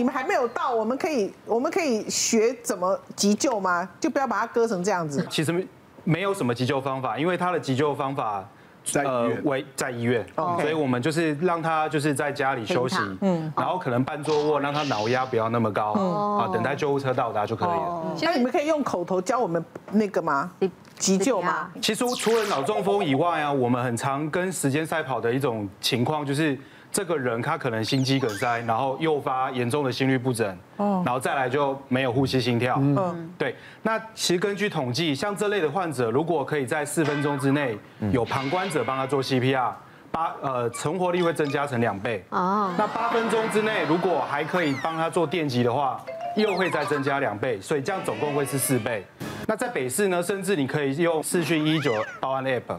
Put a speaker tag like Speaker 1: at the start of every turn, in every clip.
Speaker 1: 你们还没有到，我们可以我们可以学怎么急救吗？就不要把它割成这样子。
Speaker 2: 其实没有什么急救方法，因为他的急救方法。
Speaker 3: 在医院，
Speaker 2: 为在医院，
Speaker 1: 哦、
Speaker 2: 所以我们就是让他就是在家里休息，嗯，然后可能半坐卧，让他脑压不要那么高，啊，等待救护车到达就可以了。
Speaker 1: 那你们可以用口头教我们那个吗？急救吗？
Speaker 2: 其实除了脑中风以外啊，我们很常跟时间赛跑的一种情况就是。这个人他可能心肌梗塞，然后诱发严重的心律不整，然后再来就没有呼吸心跳。嗯，对。那其实根据统计，像这类的患者，如果可以在四分钟之内有旁观者帮他做 CPR，八呃存活率会增加成两倍。哦。那八分钟之内如果还可以帮他做电击的话，又会再增加两倍，所以这样总共会是四倍。那在北市呢，甚至你可以用视讯一一九报案 App。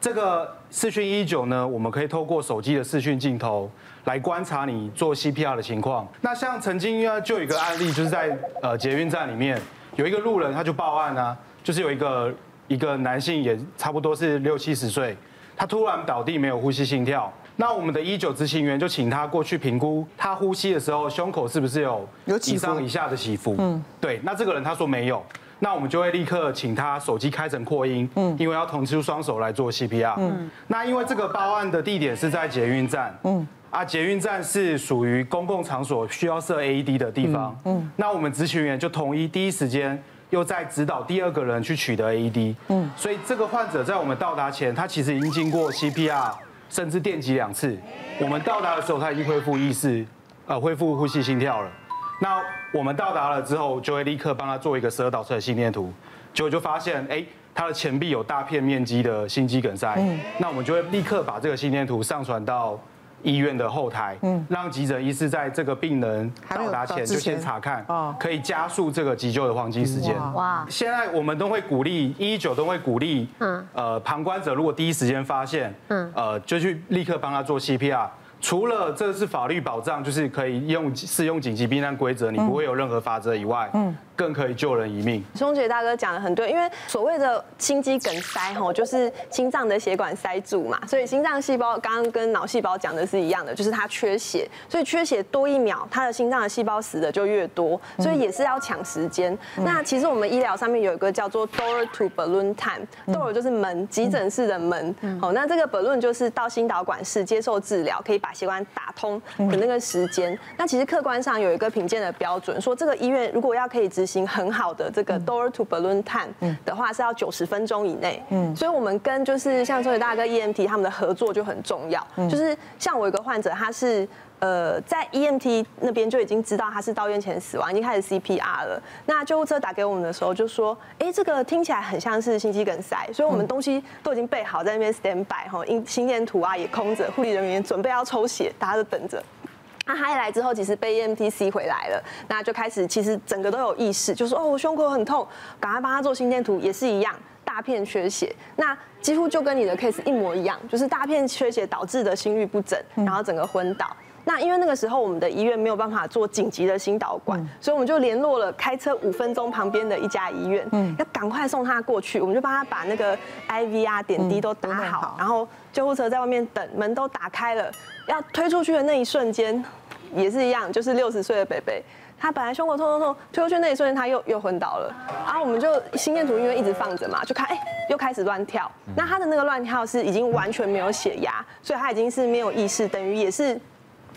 Speaker 2: 这个视讯一九呢，我们可以透过手机的视讯镜头来观察你做 CPR 的情况。那像曾经呢，就有一个案例，就是在呃捷运站里面有一个路人，他就报案啊，就是有一个一个男性，也差不多是六七十岁，他突然倒地，没有呼吸心跳。那我们的一九执行员就请他过去评估，他呼吸的时候胸口是不是有有以上以下的起伏？嗯，对。那这个人他说没有。那我们就会立刻请他手机开成扩音，嗯，因为要同出双手来做 CPR，嗯，那因为这个报案的地点是在捷运站，嗯，啊，捷运站是属于公共场所需要设 AED 的地方，嗯，那我们执行员就统一第一时间又在指导第二个人去取得 AED，嗯，所以这个患者在我们到达前，他其实已经经过 CPR，甚至电击两次，我们到达的时候他已经恢复意识，呃，恢复呼吸心跳了。那我们到达了之后，就会立刻帮他做一个十二导车的心电图，结果就发现，哎，他的前臂有大片面积的心肌梗塞。嗯。那我们就会立刻把这个心电图上传到医院的后台，嗯，让急诊医师在这个病人到达前就先查看，哦，可以加速这个急救的黄金时间。哇。现在我们都会鼓励一一九都会鼓励，嗯，呃，旁观者如果第一时间发现，嗯，呃，就去立刻帮他做 CPR。除了这是法律保障，就是可以用适用紧急避难规则，你不会有任何法则以外，嗯，更可以救人一命。
Speaker 4: 松杰大哥讲得很对，因为所谓的心肌梗塞吼，就是心脏的血管塞住嘛，所以心脏细胞刚刚跟脑细胞讲的是一样的，就是它缺血，所以缺血多一秒，它的心脏的细胞死的就越多，所以也是要抢时间。那其实我们医疗上面有一个叫做 door to balloon time，door 就是门，急诊室的门，好，那这个 balloon 就是到心导管室接受治疗，可以把血管打通的那个时间。那其实客观上有一个评鉴的标准，说这个医院如果要可以执行很好的这个 door to balloon time 的话，是要九十分钟以内。嗯，所以我们跟就是像周杰大哥 EMT 他们的合作就很重要。就是像我有个患者，他是呃在 EMT 那边就已经知道他是到院前死亡，已经开始 CPR 了。那救护车打给我们的时候就说，哎，这个听起来很像是心肌梗塞，所以我们东西都已经备好在那边 stand by 哈，心心电图啊也空着，护理人员准备要抽血，大家都等着。那他一来之后，其实被 EMTC 回来了，那就开始其实整个都有意识，就说哦，我胸口很痛，赶快帮他做心电图，也是一样，大片缺血，那几乎就跟你的 case 一模一样，就是大片缺血导致的心律不整，然后整个昏倒。那因为那个时候我们的医院没有办法做紧急的心导管，所以我们就联络了开车五分钟旁边的一家医院，嗯要赶快送他过去，我们就帮他把那个 IV 啊点滴都打好，然后救护车在外面等，门都打开了。要推出去的那一瞬间，也是一样，就是六十岁的北北，他本来胸口痛痛痛，推出去那一瞬间他又又昏倒了，然后我们就心电图因为一直放着嘛，就看哎、欸、又开始乱跳，那他的那个乱跳是已经完全没有血压，所以他已经是没有意识，等于也是。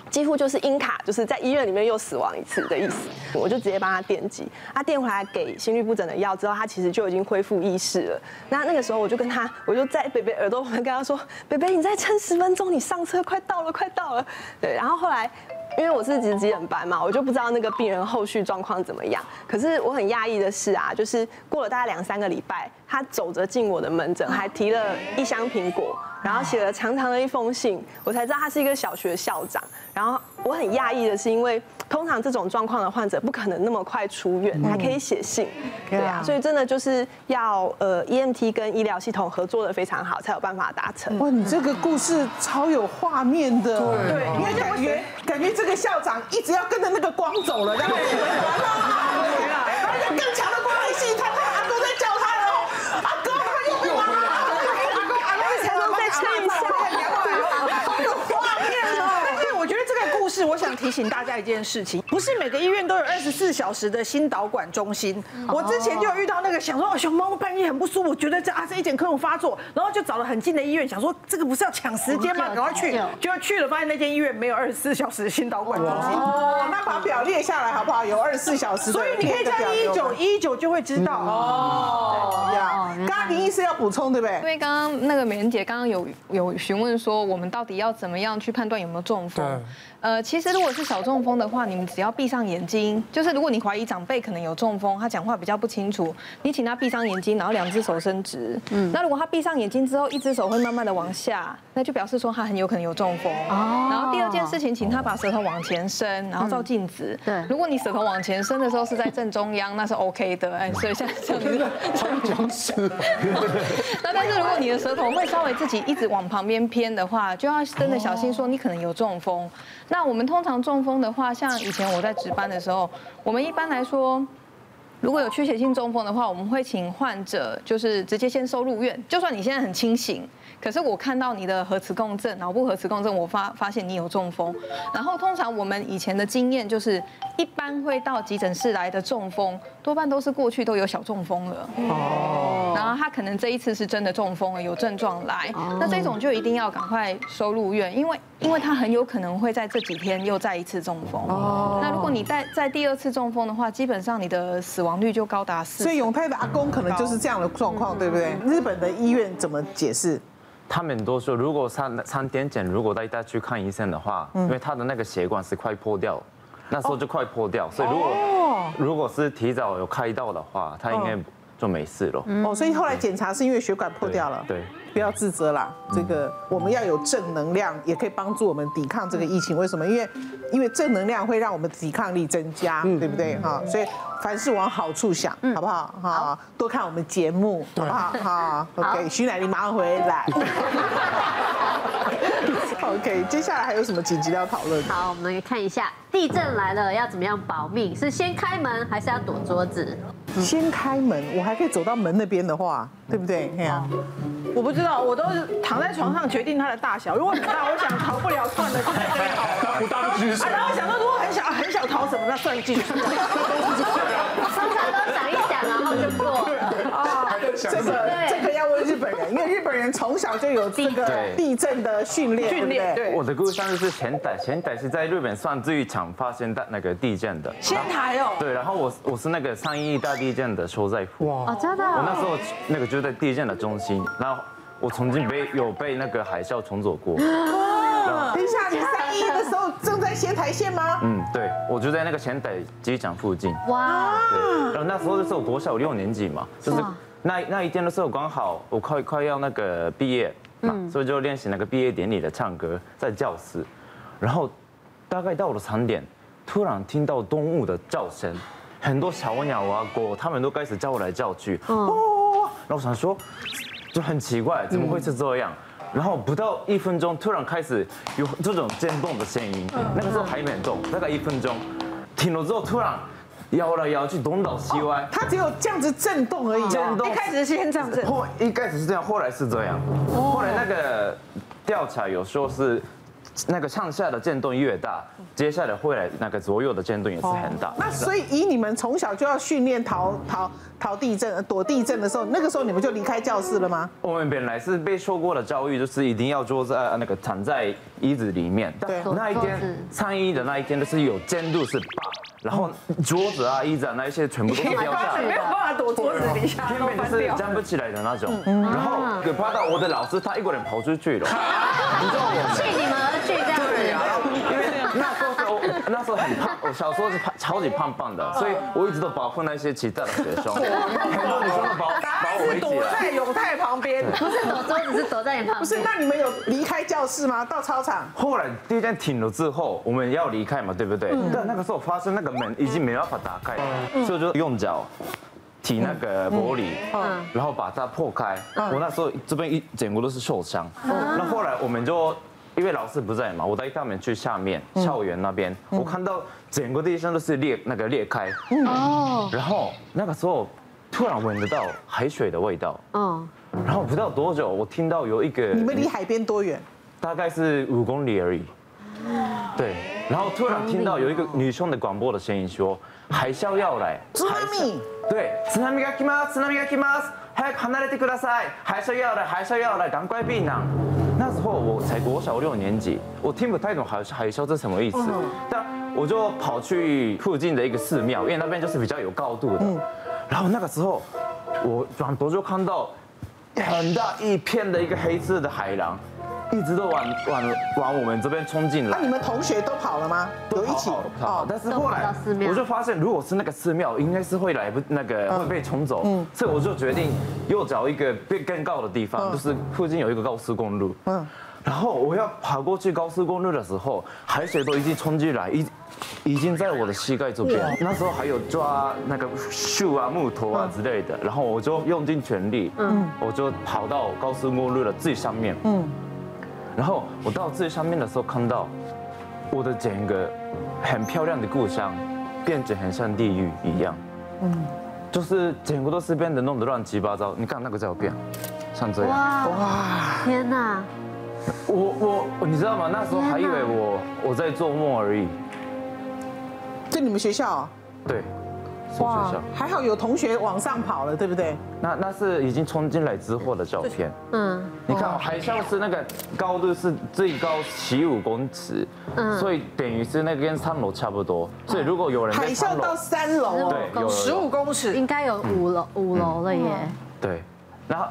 Speaker 4: 几乎就是因卡，就是在医院里面又死亡一次的意思。我就直接帮他电击，他电回来给心律不整的药之后，他其实就已经恢复意识了。那那个时候我就跟他，我就在北北耳朵旁边跟他说：“北北，你再撑十分钟，你上车，快到了，快到了。”对，然后后来。因为我是急急诊班嘛，我就不知道那个病人后续状况怎么样。可是我很讶异的是啊，就是过了大概两三个礼拜，他走着进我的门诊，还提了一箱苹果，然后写了长长的一封信，我才知道他是一个小学校长。然后我很讶异的是，因为通常这种状况的患者不可能那么快出院，还可以写信，对啊，所以真的就是要呃 EMT 跟医疗系统合作的非常好，才有办法达成。
Speaker 1: 哇，你这个故事超有画面的，对，因为感觉感觉这个校长一直要跟着那个光走了，然后完了，然后更强的光来吸他，他阿公在叫他了，阿公他又回来了，阿公阿公才能再撑一下。
Speaker 3: 是我想提醒大家一件事情，不是每个医院都有二十四小时的心导管中心。我之前就有遇到那个想说，哦，熊猫半夜很不舒服，觉得这啊这一点科有发作，然后就找了很近的医院，想说这个不是要抢时间吗？赶快去，就要去了，发现那间医院没有二十四小时的心导管中心。
Speaker 1: 哦，那把表列下来好不好？有二十四小时，
Speaker 3: 所以你可以加一一九一一九就会知道。
Speaker 1: 哦，呀，刚刚林医师要补充对不对？
Speaker 5: 因为刚刚那个美人姐刚刚有有询问说，我们到底要怎么样去判断有没有中风？呃，其实如果是小中风的话，你们只要闭上眼睛，就是如果你怀疑长辈可能有中风，他讲话比较不清楚，你请他闭上眼睛，然后两只手伸直。嗯。那如果他闭上眼睛之后，一只手会慢慢的往下，那就表示说他很有可能有中风。哦。然后第二件事情，请他把舌头往前伸，然后照镜子。对。如果你舌头往前伸的时候是在正中央，那是 OK 的。哎，所以像 像你这样子。那但是如果你的舌头会稍微自己一直往旁边偏的话，就要真的小心说你可能有中风。那我们通常中风的话，像以前我在值班的时候，我们一般来说，如果有缺血性中风的话，我们会请患者就是直接先收入院，就算你现在很清醒。可是我看到你的核磁共振，脑部核磁共振，我发发现你有中风。然后通常我们以前的经验就是，一般会到急诊室来的中风，多半都是过去都有小中风了。哦。然后他可能这一次是真的中风了，有症状来。那这种就一定要赶快收入院，因为因为他很有可能会在这几天又再一次中风。哦。那如果你在在第二次中风的话，基本上你的死亡率就高达四。
Speaker 1: 所以永泰的阿公可能就是这样的状况，对不对？日本的医院怎么解释？
Speaker 6: 他们都说，如果三三点检，如果带他去看医生的话，因为他的那个血管是快破掉，那时候就快破掉，所以如果如果是提早有开刀的话，他应该就没事了。
Speaker 1: 哦，所以后来检查是因为血管破掉了。
Speaker 6: 对，
Speaker 1: 不要自责啦，这个我们要有正能量，也可以帮助我们抵抗这个疫情。为什么？因为因为正能量会让我们抵抗力增加，对不对？哈，所以。凡事往好处想，好不好？哈，多看我们节目，好不好？好，OK。徐乃麟马上回来。OK，接下来还有什么紧急要讨论？
Speaker 7: 好，我们来看一下，地震来了要怎么样保命？是先开门还是要躲桌子？
Speaker 1: 先开门，我还可以走到门那边的话，对不对？对啊。
Speaker 3: 我不知道，我都是躺在床上决定它的大小。如果很大，我想逃不了，算了，就在这里好了。不当居士。然后想到，如果很小很小逃什么，那算了，继续。
Speaker 7: 通常都想一想，然后就过了。啊，
Speaker 1: 这个这个本人，因为日本人从小就有这个地震的训练，训练。对。
Speaker 6: 我的故乡是仙台，仙台是在日本算最常发现的那个地震的。
Speaker 3: 仙台哦。
Speaker 6: 对，然后我我是那个三一大地震的受灾户。
Speaker 7: 哇。真的。
Speaker 6: 我那时候那个就在地震的中心，然后。我曾经被有被那个海啸冲走过。
Speaker 1: 等一下，你三一的时候正在仙台县吗？
Speaker 6: 嗯，对，我就在那个仙台机场附近。哇。对，然后那时候就是我国小六年级嘛，就是那那一天的时候刚好我快快要那个毕业嘛，所以就练习那个毕业典礼的唱歌在教室，然后大概到了三点，突然听到动物的叫声，很多小鸟啊狗，他们都开始叫来叫去。哦。然后我想说。就很奇怪，怎么会是这样？然后不到一分钟，突然开始有这种震动的声音。那个时候还没动，大概一分钟，停了之后，突然摇来摇去，东倒西歪。
Speaker 1: 它只有这样子震动而已。
Speaker 3: 震动。一开始是先这样子。
Speaker 6: 后一开始是这样，后来是这样。后来那个调查有说是。那个上下的震动越大，接下来会来那个左右的震动也是很大。
Speaker 1: 那所以以你们从小就要训练逃逃逃地震、躲地震的时候，那个时候你们就离开教室了吗？
Speaker 6: 我们本来是被受过的教育，就是一定要坐在那个躺在椅子里面。对。那一天参与的那一天，就是有震度是八，然后桌子啊、椅子啊那一些全部都掉下来。
Speaker 3: 没有办法躲桌子底下，
Speaker 6: 根本是站不起来的那种。然后可怕到我的老师，他一个人跑出去了。
Speaker 7: 你知道我气你们
Speaker 6: 去这样子。对呀，因为那时候那时候很胖，我小时候是胖，超级胖胖的，所以我一直都保护那些其他的学生。很多女生都把把我围起来。
Speaker 3: 躲在永泰旁边，
Speaker 7: 不是躲桌子，是躲在你旁边。
Speaker 1: 不是，那你们有离开教室吗？到操场？
Speaker 6: 后来地震停了之后，我们要离开嘛，对不对？但那个时候发生那个门已经没办法打开，所以就用脚踢那个玻璃，然后把它破开。我那时候这边一整个都是受伤。那后来我们就。因为老师不在嘛，我带他们去下面校园那边，我看到整个地上都是裂那个裂开，哦，然后那个时候突然闻得到海水的味道，嗯，然后不到多久，我听到有一个，
Speaker 1: 你们离海边多远？
Speaker 6: 大概是五公里而已，对， 然后突然听到有一个女生的广播的声音说，海啸要来，
Speaker 1: 津波，
Speaker 6: 对，津波が来ます，津波が来ます，早く离れてください，海啸要来，海啸要来，赶快避难。 那时候我才国小六年级，我听不太懂海海啸这什么意思，但我就跑去附近的一个寺庙，因为那边就是比较有高度的。然后那个时候，我转头就看到很大一片的一个黑色的海浪。一直都往往往我们这边冲进来。
Speaker 1: 那你们同学都跑了吗？都一起
Speaker 6: 跑，但是后来我就发现，如果是那个寺庙，应该是会来不那个会被冲走。嗯，所以我就决定又找一个更更高的地方，就是附近有一个高速公路。嗯，然后我要跑过去高速公路的时候，海水都已经冲进来，已已经在我的膝盖这边。那时候还有抓那个树啊、木头啊之类的，然后我就用尽全力，嗯，我就跑到高速公路的最上面，嗯。然后我到最上面的时候，看到我的整个很漂亮的故乡，变得很像地狱一样。嗯，就是整个都是变得弄得乱七八糟。你看那个照片，像这样。哇哇！
Speaker 7: 天哪！
Speaker 6: 我我你知道吗？那时候还以为我我在做梦而已。
Speaker 1: 在你们学校？
Speaker 6: 对。
Speaker 1: 哇，还好有同学往上跑了，对不对？
Speaker 6: 那那是已经冲进来之后的照片。嗯，你看海啸是那个高度是最高十五公尺，嗯，所以等于是那个跟三楼差不多。所以如果有人
Speaker 1: 海啸到三楼，
Speaker 6: 对，有
Speaker 3: 十五公尺，
Speaker 7: 应该有五楼五楼了耶。
Speaker 6: 对，然后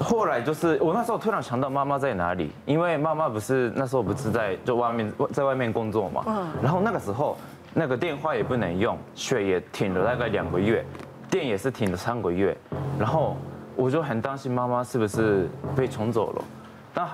Speaker 6: 后来就是我那时候突然想到妈妈在哪里，因为妈妈不是那时候不是在就外面在外面工作嘛，嗯，然后那个时候。那个电话也不能用，水也停了大概两个月，电也是停了三个月，然后我就很担心妈妈是不是被冲走了。那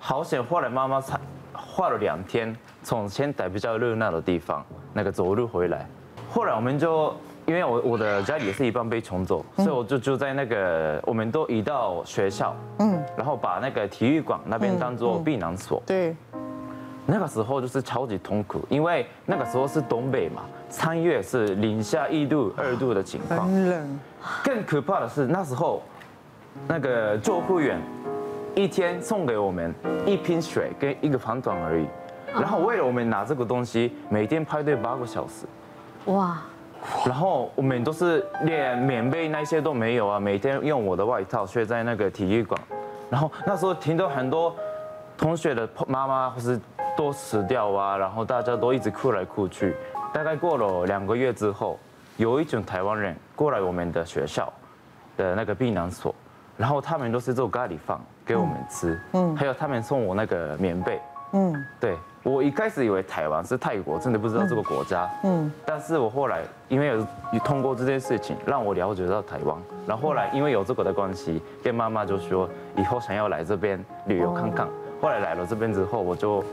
Speaker 6: 好险，后来妈妈才花了两天从仙台比较热闹的地方那个走路回来。后来我们就因为我我的家里也是一半被冲走，所以我就住在那个我们都移到学校，嗯，然后把那个体育馆那边当做避难所，
Speaker 1: 对。
Speaker 6: 那个时候就是超级痛苦，因为那个时候是东北嘛，三月是零下一度、二度的情况，很冷。更可怕的是那时候，那个救护员一天送给我们一瓶水跟一个饭团而已，然后为了我们拿这个东西，每天排队八个小时。哇！然后我们都是连棉被那些都没有啊，每天用我的外套睡在那个体育馆，然后那时候听到很多同学的妈妈或是。都死掉啊！然后大家都一直哭来哭去。大概过了两个月之后，有一群台湾人过来我们的学校的那个避难所，然后他们都是做咖喱饭给我们吃，嗯，还有他们送我那个棉被，嗯，对，我一开始以为台湾是泰国，真的不知道这个国家，嗯，但是我后来因为有通过这件事情，让我了解到台湾，然后后来因为有这个的关系，跟妈妈就说以后想要来这边旅游看看。后来来了这边之后，我就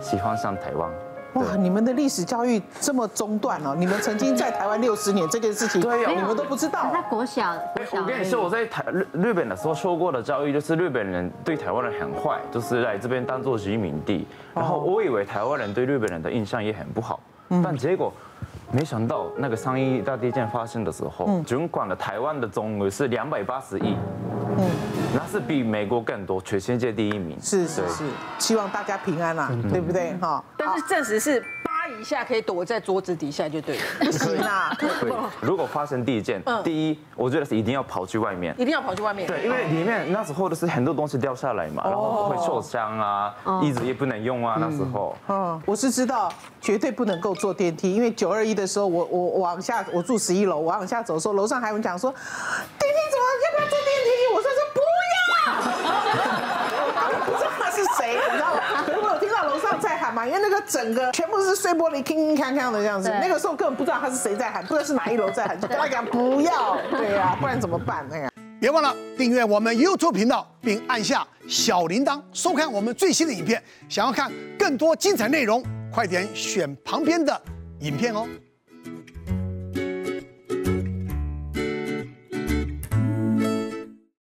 Speaker 6: 喜欢上台湾。
Speaker 1: 哇，你们的历史教育这么中断哦！你们曾经在台湾六十年这件事情，对呀，你们都不知道。
Speaker 7: 在国小，国小。
Speaker 6: 我跟你说，我在台日日本的时候受过的教育，就是日本人对台湾人很坏，就是来这边当做殖民地。然后我以为台湾人对日本人的印象也很不好，但结果没想到那个三一大地震发生的时候，捐款的台湾的总额是两百八十亿。嗯，那是比美国更多，全世界第一名。
Speaker 1: 是是是，希望大家平安啦，对不对？哈。
Speaker 3: 但是证实是八一下可以躲在桌子底下就对了。不行啊。
Speaker 6: 对。如果发生地震，第一，我觉得是一定要跑去外面。
Speaker 3: 一定要跑去外面。
Speaker 6: 对，因为里面那时候的是很多东西掉下来嘛，然后会受伤啊，椅子也不能用啊，那时候。
Speaker 1: 嗯，我是知道绝对不能够坐电梯，因为九二一的时候，我我往下，我住十一楼，我往下走的时候，楼上还有人讲说，电梯怎么要不要坐电梯？我说。你知道吗？可是我有听到楼上在喊嘛，因为那个整个全部是碎玻璃，铿铿锵锵的这样子。那个时候根本不知道他是谁在喊，不知道是哪一楼在喊，就跟他讲不要，对呀，不然怎么办？那个，
Speaker 8: 别忘了订阅我们 YouTube 频道，并按下小铃铛，收看我们最新的影片。想要看更多精彩内容，快点选旁边的影片哦。